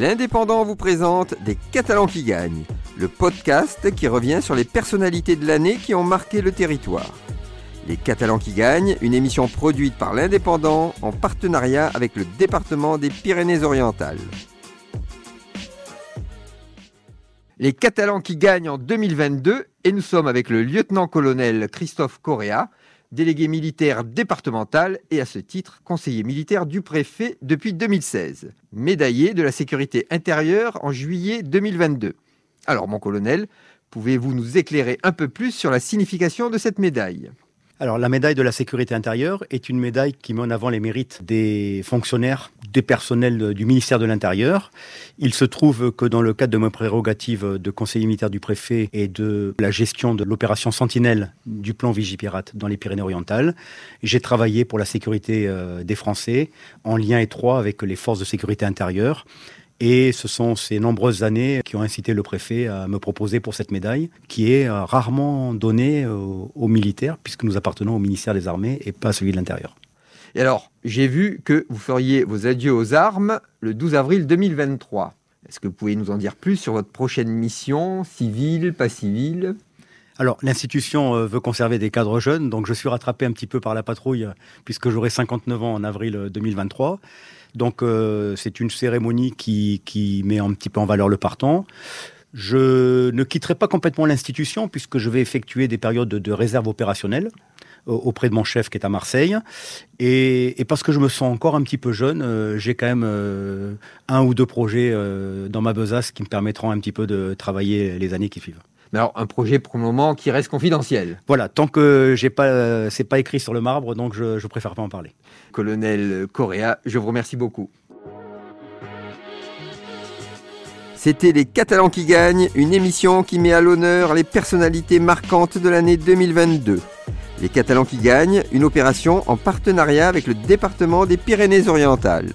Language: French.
L'Indépendant vous présente Des Catalans qui gagnent, le podcast qui revient sur les personnalités de l'année qui ont marqué le territoire. Les Catalans qui gagnent, une émission produite par l'Indépendant en partenariat avec le département des Pyrénées-Orientales. Les Catalans qui gagnent en 2022 et nous sommes avec le lieutenant-colonel Christophe Correa, délégué militaire départemental et à ce titre conseiller militaire du préfet depuis 2016, médaillé de la sécurité intérieure en juillet 2022. Alors mon colonel, pouvez-vous nous éclairer un peu plus sur la signification de cette médaille? Alors la médaille de la sécurité intérieure est une médaille qui met en avant les mérites des fonctionnaires, des personnels du ministère de l'Intérieur. Il se trouve que dans le cadre de mes prérogatives de conseiller militaire du préfet et de la gestion de l'opération Sentinelle du plan Vigipirate dans les Pyrénées-Orientales, j'ai travaillé pour la sécurité euh, des Français en lien étroit avec les forces de sécurité intérieure. Et ce sont ces nombreuses années qui ont incité le préfet à me proposer pour cette médaille, qui est euh, rarement donnée aux, militaires, puisque nous appartenons au ministère des Armées et pas à celui de l'Intérieur. Et alors, j'ai vu que vous feriez vos adieux aux armes le 12 avril 2023. Est-ce que vous pouvez nous en dire plus sur votre prochaine mission, civile, pas civile? Alors, l'institution euh, veut conserver des cadres jeunes, donc je suis rattrapé un petit peu par la patrouille, puisque j'aurai 59 ans en avril 2023. Donc euh, c'est une cérémonie qui, qui met un petit peu en valeur le partant. Je ne quitterai pas complètement l'institution puisque je vais effectuer des périodes de, réserve opérationnelle auprès de mon chef qui est à Marseille. Et, parce que je me sens encore un petit peu jeune, euh, j'ai quand même euh, un ou deux projets dans ma besace qui me permettront un petit peu de travailler les années qui suivent. Mais alors, un projet pour le moment qui reste confidentiel. Voilà, tant que j'ai pas, c'est pas écrit sur le marbre, donc je, je préfère pas en parler. Colonel Correa, je vous remercie beaucoup. C'était Les Catalans qui gagnent, une émission qui met à l'honneur les personnalités marquantes de l'année 2022. Les Catalans qui gagnent, une opération en partenariat avec le département des Pyrénées-Orientales.